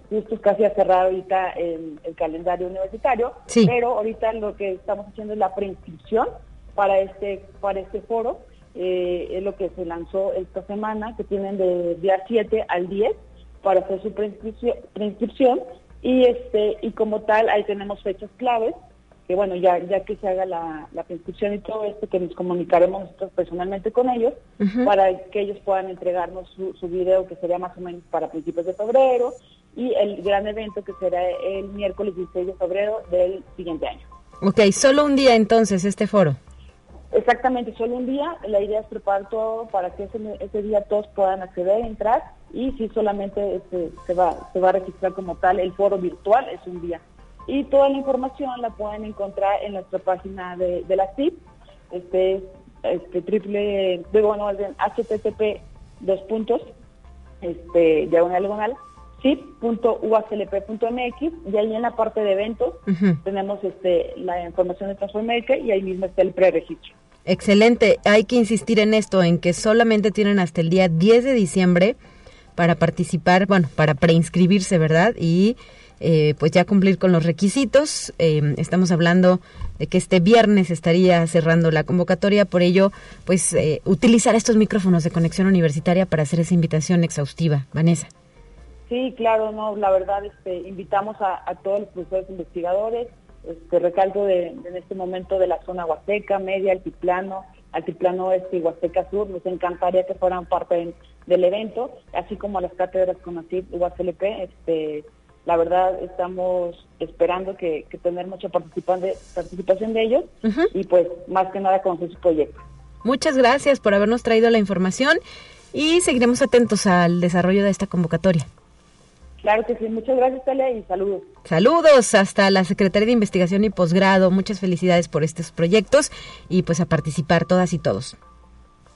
justo casi a cerrar ahorita el, el calendario universitario, Sí. pero ahorita lo que estamos haciendo es la preinscripción para este, para este foro, eh, es lo que se lanzó esta semana, que tienen de día 7 al 10 para hacer su preinscripción, preinscripción y este y como tal ahí tenemos fechas claves que bueno ya ya que se haga la, la preinscripción y todo esto que nos comunicaremos nosotros personalmente con ellos para que ellos puedan entregarnos su, su video que sería más o menos para principios de febrero y el gran evento que será el miércoles 16 de febrero del siguiente año. Ok, solo un día entonces este foro. Exactamente, solo un día. La idea es preparar todo para que ese, ese día todos puedan acceder, entrar y si solamente este, se, va, se va a registrar como tal el foro virtual, es un día. Y toda la información la pueden encontrar en nuestra página de, de la CIP, este, es, este triple, de, bueno, bien, http dos puntos, este, diagonal, diagonal, cip.uaclp.mx y ahí en la parte de eventos tenemos este, la información de Transformaker y ahí mismo está el preregistro. Excelente. Hay que insistir en esto, en que solamente tienen hasta el día 10 de diciembre para participar, bueno, para preinscribirse, ¿verdad? Y eh, pues ya cumplir con los requisitos. Eh, estamos hablando de que este viernes estaría cerrando la convocatoria, por ello, pues eh, utilizar estos micrófonos de conexión universitaria para hacer esa invitación exhaustiva. Vanessa. Sí, claro, no, la verdad, este, invitamos a, a todos los profesores investigadores, este, recalco de, en este momento de la zona Huasteca, Media, Altiplano, Altiplano Oeste y Huasteca Sur, nos encantaría que fueran parte de- del evento, así como a las cátedras y UACLP, este, la verdad estamos esperando que, que tener mucha de- participación de ellos y pues más que nada conocer su proyecto. Muchas gracias por habernos traído la información y seguiremos atentos al desarrollo de esta convocatoria. Claro que sí, muchas gracias Tele y saludos. Saludos hasta la Secretaría de Investigación y Posgrado. Muchas felicidades por estos proyectos y pues a participar todas y todos.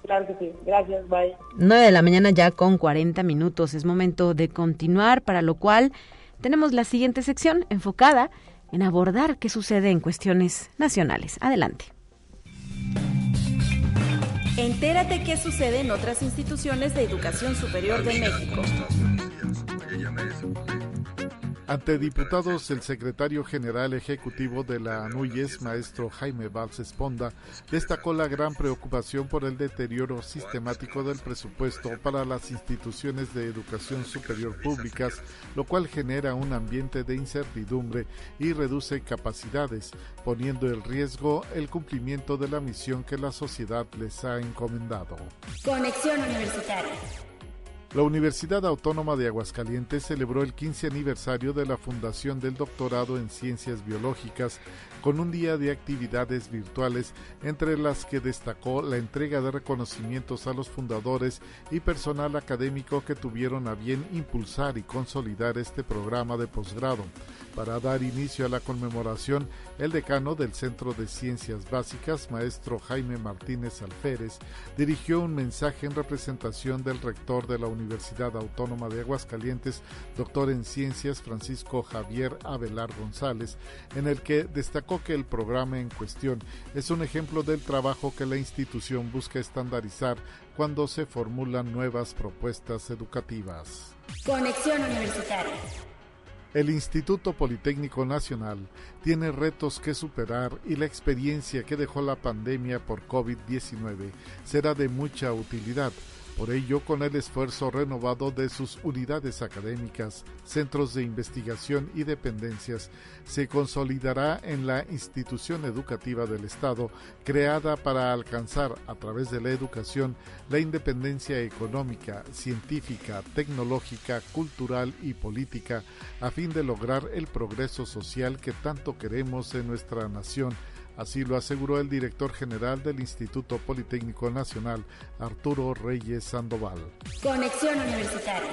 Claro que sí, gracias, bye. 9 de la mañana ya con 40 minutos. Es momento de continuar, para lo cual tenemos la siguiente sección enfocada en abordar qué sucede en cuestiones nacionales. Adelante. Entérate qué sucede en otras instituciones de educación superior de México. Ante diputados, el secretario general ejecutivo de la ANUYES, maestro Jaime Valls Esponda, destacó la gran preocupación por el deterioro sistemático del presupuesto para las instituciones de educación superior públicas, lo cual genera un ambiente de incertidumbre y reduce capacidades, poniendo en riesgo el cumplimiento de la misión que la sociedad les ha encomendado. Conexión Universitaria. La Universidad Autónoma de Aguascalientes celebró el 15 aniversario de la fundación del doctorado en Ciencias Biológicas con un día de actividades virtuales entre las que destacó la entrega de reconocimientos a los fundadores y personal académico que tuvieron a bien impulsar y consolidar este programa de posgrado. Para dar inicio a la conmemoración, el decano del Centro de Ciencias Básicas, maestro Jaime Martínez Alférez, dirigió un mensaje en representación del rector de la Universidad Autónoma de Aguascalientes, doctor en Ciencias Francisco Javier Avelar González, en el que destacó que el programa en cuestión es un ejemplo del trabajo que la institución busca estandarizar cuando se formulan nuevas propuestas educativas. Conexión Universitaria. El Instituto Politécnico Nacional tiene retos que superar y la experiencia que dejó la pandemia por COVID-19 será de mucha utilidad. Por ello, con el esfuerzo renovado de sus unidades académicas, centros de investigación y dependencias, se consolidará en la institución educativa del Estado, creada para alcanzar, a través de la educación, la independencia económica, científica, tecnológica, cultural y política, a fin de lograr el progreso social que tanto queremos en nuestra nación Así lo aseguró el director general del Instituto Politécnico Nacional, Arturo Reyes Sandoval. Conexión Universitaria.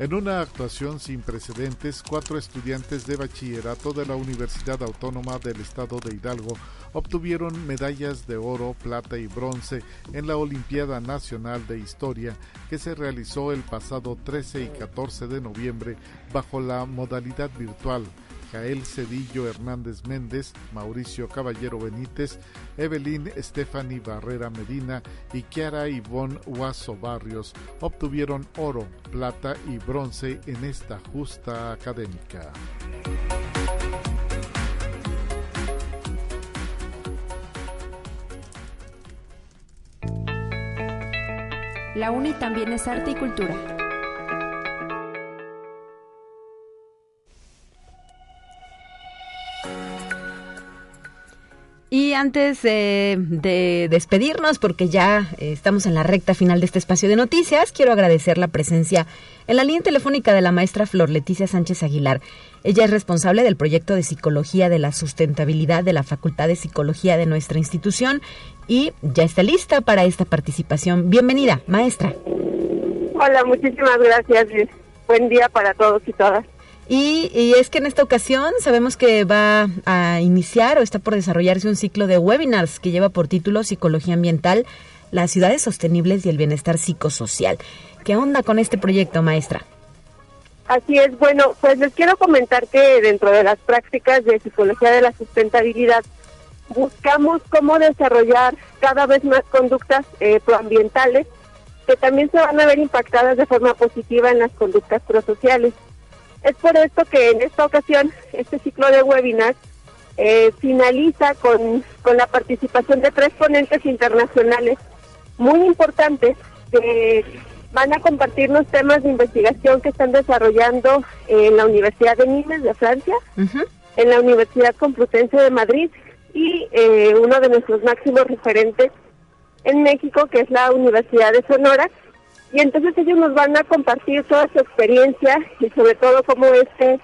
En una actuación sin precedentes, cuatro estudiantes de bachillerato de la Universidad Autónoma del Estado de Hidalgo obtuvieron medallas de oro, plata y bronce en la Olimpiada Nacional de Historia que se realizó el pasado 13 y 14 de noviembre bajo la modalidad virtual Jael Cedillo Hernández Méndez, Mauricio Caballero Benítez, Evelyn Stephanie Barrera Medina y Kiara Ivonne Huazo Barrios obtuvieron oro, plata y bronce en esta justa académica. La UNI también es arte y cultura. Antes de despedirnos, porque ya eh, estamos en la recta final de este espacio de noticias, quiero agradecer la presencia en la línea telefónica de la maestra Flor Leticia Sánchez Aguilar. Ella es responsable del proyecto de Psicología de la Sustentabilidad de la Facultad de Psicología de nuestra institución y ya está lista para esta participación. Bienvenida, maestra. Hola, muchísimas gracias. Buen día para todos y todas. Y, es que en esta ocasión sabemos que va a iniciar o está por desarrollarse un ciclo de webinars que lleva por título Psicología Ambiental, las ciudades sostenibles y el bienestar psicosocial. ¿Qué onda con este proyecto, maestra? Así es, bueno, pues les quiero comentar que dentro de las prácticas de psicología de la sustentabilidad buscamos cómo desarrollar cada vez más conductas eh, proambientales que también se van a ver impactadas de forma positiva en las conductas prosociales. Es por esto que en esta ocasión este ciclo de webinars eh, finaliza con, con la participación de tres ponentes internacionales muy importantes que van a compartirnos temas de investigación que están desarrollando en la Universidad de Nimes de Francia, en la Universidad Complutense de Madrid y eh, uno de nuestros máximos referentes en México, que es la Universidad de Sonora, y entonces ellos nos van a compartir toda su experiencia y sobre todo cómo es que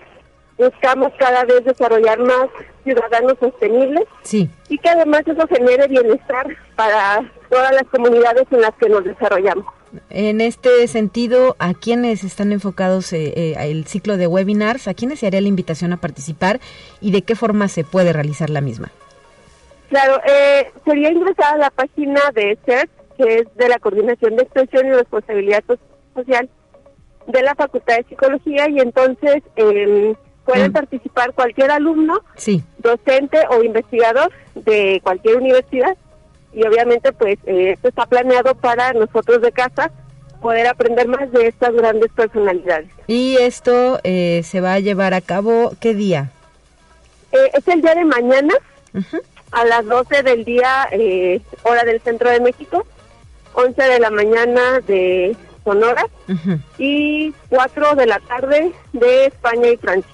buscamos cada vez desarrollar más ciudadanos sostenibles sí. y que además eso genere bienestar para todas las comunidades en las que nos desarrollamos. En este sentido, ¿a quiénes están enfocados eh, eh, el ciclo de webinars? ¿A quiénes se haría la invitación a participar y de qué forma se puede realizar la misma? Claro, eh, sería ingresar a la página de CERT que es de la Coordinación de Expresión y Responsabilidad Social de la Facultad de Psicología y entonces eh, pueden mm. participar cualquier alumno, docente o investigador de cualquier universidad y obviamente pues eh, esto está planeado para nosotros de casa poder aprender más de estas grandes personalidades. ¿Y esto eh, se va a llevar a cabo qué día? Eh, es el día de mañana a las 12 del día, hora del centro de México. 11 de la mañana de Sonora y 4 de la tarde de España y Francia.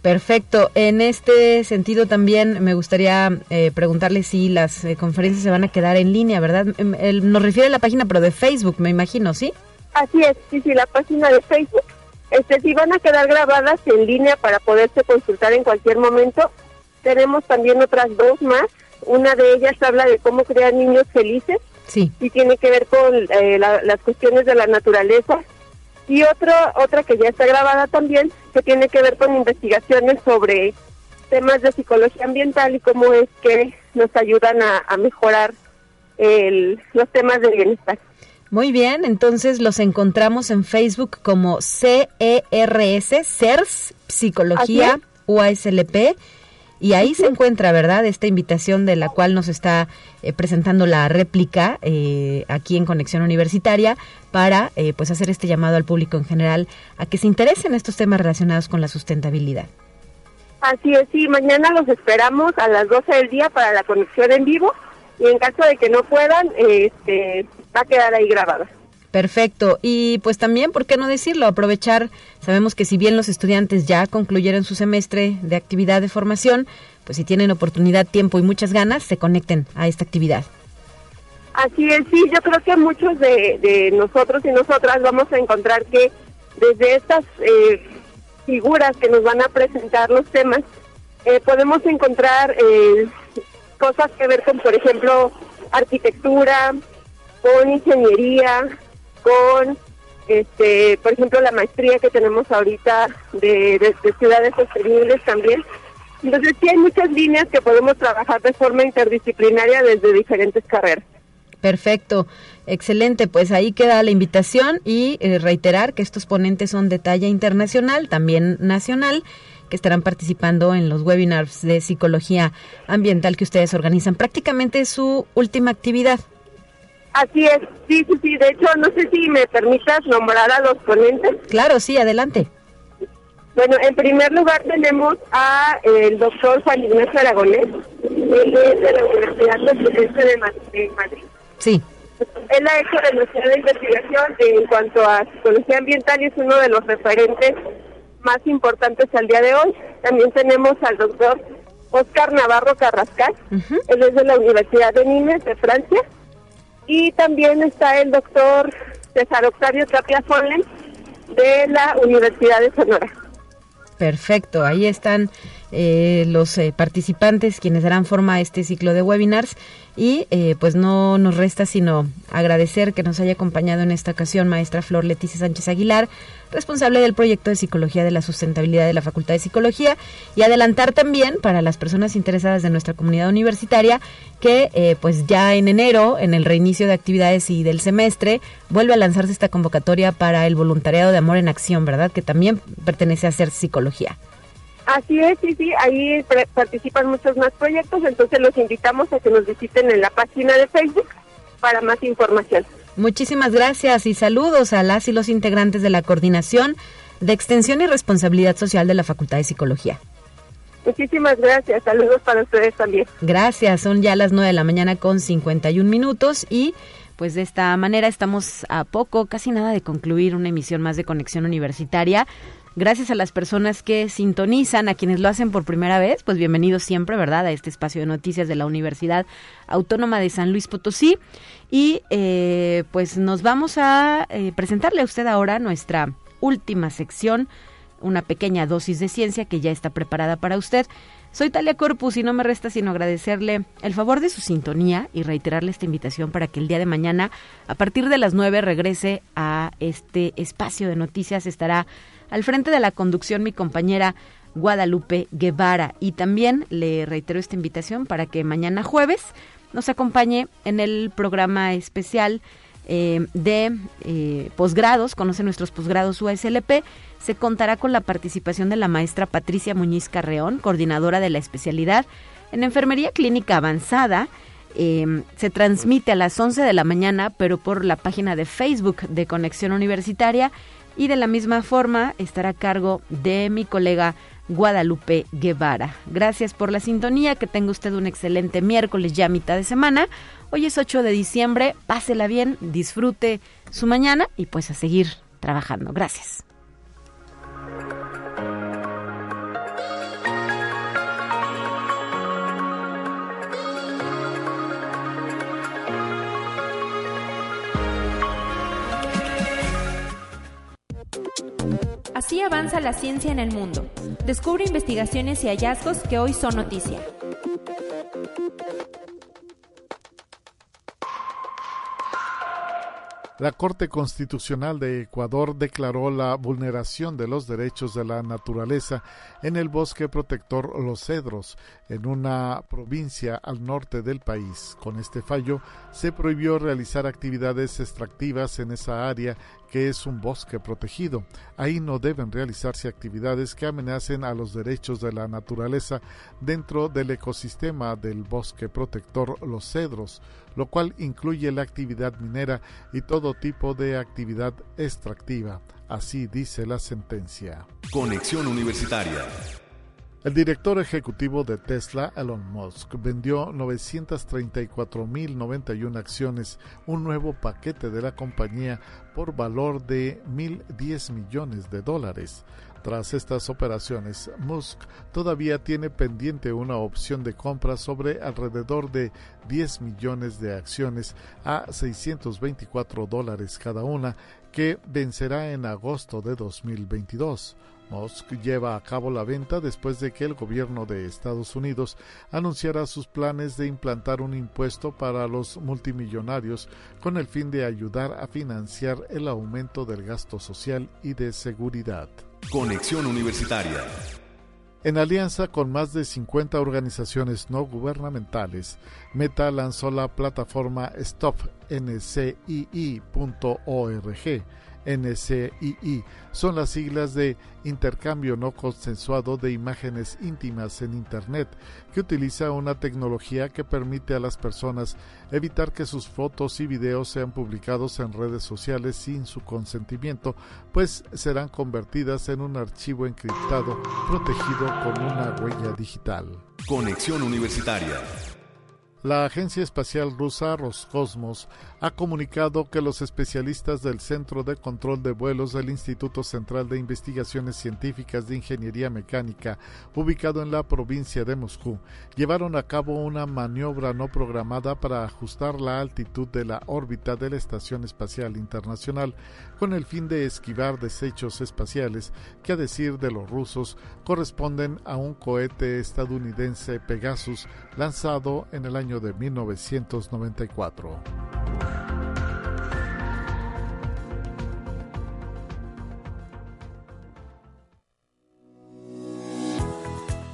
Perfecto. En este sentido también me gustaría eh, preguntarle si las eh, conferencias se van a quedar en línea, ¿verdad? Em, nos refiere a la página, pero de Facebook, me imagino, ¿sí? Así es, sí, sí, la página de Facebook. Este, sí van a quedar grabadas en línea para poderse consultar en cualquier momento. Tenemos también otras dos más. Una de ellas habla de cómo crear niños felices Sí. Y tiene que ver con eh, las cuestiones de la naturaleza. Y otra, otra que ya está grabada también, que tiene que ver con investigaciones sobre temas de psicología ambiental y cómo es que nos ayudan a, mejorar el, los temas de bienestar. Muy bien, entonces los encontramos en Facebook como CERS, CERS, Psicología UASLP y ahí se encuentra, ¿verdad?, esta invitación de la cual nos está eh, presentando la réplica eh, aquí en Conexión Universitaria para eh, pues hacer este llamado al público en general a que se interesen estos temas relacionados con la sustentabilidad. Así es, sí, mañana los esperamos a las 12 del día para la conexión en vivo y en caso de que no puedan, este, va a quedar ahí grabada. Perfecto. Y pues también, ¿por qué no decirlo? Aprovechar, sabemos que si bien los estudiantes ya concluyeron su semestre de actividad de formación, pues si tienen oportunidad, tiempo y muchas ganas, se conecten a esta actividad. Así es, sí, yo creo que muchos de, nosotros y nosotras vamos a encontrar que desde estas eh, figuras que nos van a presentar los temas, eh, podemos encontrar eh, cosas que ver con, por ejemplo, arquitectura, con ingeniería, este, por ejemplo, la maestría que tenemos ahorita de, ciudades sostenibles también. Entonces sí hay muchas líneas que podemos trabajar de forma interdisciplinaria desde diferentes carreras. Perfecto, excelente. Pues ahí queda la invitación y eh, reiterar que estos ponentes son de talla internacional, también nacional, que estarán participando en los webinars de psicología ambiental que ustedes organizan. Prácticamente es su última actividad. Así es, sí, sí, sí. De hecho, no sé si me permitas nombrar a los ponentes. Claro, sí, adelante. Bueno, en primer lugar tenemos a el doctor Juan Ignacio Aragonés, él es de la Universidad Complutense de Madrid. Sí. Él ha hecho demasiada investigación en cuanto a psicología ambiental y es uno de los referentes más importantes al día de hoy. También tenemos al doctor Oscar Navarro Carrascal, él es de la Universidad de Nimes de Francia. Y también está el doctor César Octavio Tapia Fonlen de la Universidad de Sonora. Perfecto, ahí están eh, los eh, participantes quienes darán forma a este ciclo de webinars y eh, pues no nos resta sino agradecer que nos haya acompañado en esta ocasión maestra Flor Leticia Sánchez Aguilar, responsable del proyecto de Psicología de la Sustentabilidad de la Facultad de Psicología y adelantar también para las personas interesadas de nuestra comunidad universitaria que pues ya en enero, en el reinicio de actividades y del semestre, vuelve a lanzarse esta convocatoria para el voluntariado de Amor en Acción, ¿verdad? Que también pertenece a ser psicología. Así es, sí, sí, ahí participan muchos más proyectos, entonces los invitamos a que nos visiten en la página de Facebook para más información. Muchísimas gracias y saludos a las y los integrantes de la Coordinación de Extensión y Responsabilidad Social de la Facultad de Psicología. Muchísimas gracias, saludos para ustedes también. Gracias, son ya las 9 de la mañana con 51 minutos y pues de esta manera estamos a poco, casi nada de concluir una emisión más de Conexión Universitaria. Gracias a las personas que sintonizan, a quienes lo hacen por primera vez, pues bienvenidos siempre, ¿verdad?, a este espacio de noticias de la Universidad Autónoma de San Luis Potosí. Y eh, pues nos vamos a eh, presentarle a usted ahora nuestra última sección, una pequeña dosis de ciencia que ya está preparada para usted. Soy Talia Corpus y no me resta sino agradecerle el favor de su sintonía y reiterarle esta invitación para que el día de mañana, a partir de las 9, regrese a este espacio de noticias. Estará al frente de la conducción mi compañera Guadalupe Guevara. Y también le reitero esta invitación para que mañana jueves nos acompañe en el programa especial eh, de eh, posgrados, conoce nuestros posgrados USLP, se contará con la participación de la maestra Patricia Muñiz Carreón, coordinadora de la especialidad en Enfermería Clínica Avanzada. Eh, se transmite a las 11 de la mañana, pero por la página de Facebook de Conexión Universitaria y de la misma forma estará a cargo de mi colega Guadalupe Guevara. Gracias por la sintonía, que tenga usted un excelente miércoles ya mitad de semana. Hoy es 8 de diciembre, pásela bien, disfrute su mañana y pues a seguir trabajando. Gracias. Así avanza la ciencia en el mundo. Descubre investigaciones y hallazgos que hoy son noticia. La Corte Constitucional de Ecuador declaró la vulneración de los derechos de la naturaleza en el bosque protector Los Cedros, en una provincia al norte del país. Con este fallo se prohibió realizar actividades extractivas en esa área que es un bosque protegido. Ahí no deben realizarse actividades que amenacen a los derechos de la naturaleza dentro del ecosistema del bosque protector Los Cedros, lo cual incluye la actividad minera y todo tipo de actividad extractiva. Así dice la sentencia. Conexión Universitaria. El director ejecutivo de Tesla, Elon Musk, vendió 934.091 acciones, un nuevo paquete de la compañía por valor de 1.010 millones de dólares. Tras estas operaciones, Musk todavía tiene pendiente una opción de compra sobre alrededor de 10 millones de acciones a 624 dólares cada una, que vencerá en agosto de 2022. Musk lleva a cabo la venta después de que el gobierno de Estados Unidos anunciara sus planes de implantar un impuesto para los multimillonarios con el fin de ayudar a financiar el aumento del gasto social y de seguridad. Conexión Universitaria. En alianza con más de 50 organizaciones no gubernamentales, Meta lanzó la plataforma stopncii.org NCII. Son las siglas de Intercambio No Consensuado de Imágenes Íntimas en Internet, que utiliza una tecnología que permite a las personas evitar que sus fotos y videos sean publicados en redes sociales sin su consentimiento, pues serán convertidas en un archivo encriptado protegido con una huella digital. Conexión Universitaria. La Agencia Espacial Rusa Roscosmos ha comunicado que los especialistas del Centro de Control de Vuelos del Instituto Central de Investigaciones Científicas de Ingeniería Mecánica, ubicado en la provincia de Moscú, llevaron a cabo una maniobra no programada para ajustar la altitud de la órbita de la Estación Espacial Internacional, con el fin de esquivar desechos espaciales que, a decir de los rusos, corresponden a un cohete estadounidense Pegasus lanzado en el año de 1994.